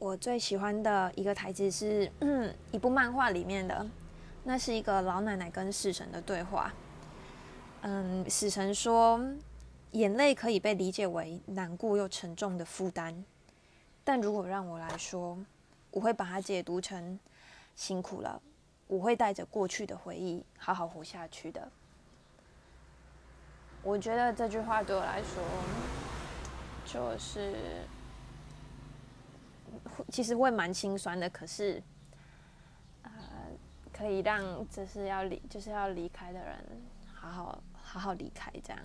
我最喜欢的一个台词是一部漫画里面的，那是一个老奶奶跟死神的对话。嗯，死神说，眼泪可以被理解为难过又沉重的负担，但如果让我来说，我会把它解读成辛苦了，我会带着过去的回忆好好活下去的。我觉得这句话对我来说，就是。其实会蛮心酸的，可是，呃，可以让就是要离就是要离开的人好好好好离开这样。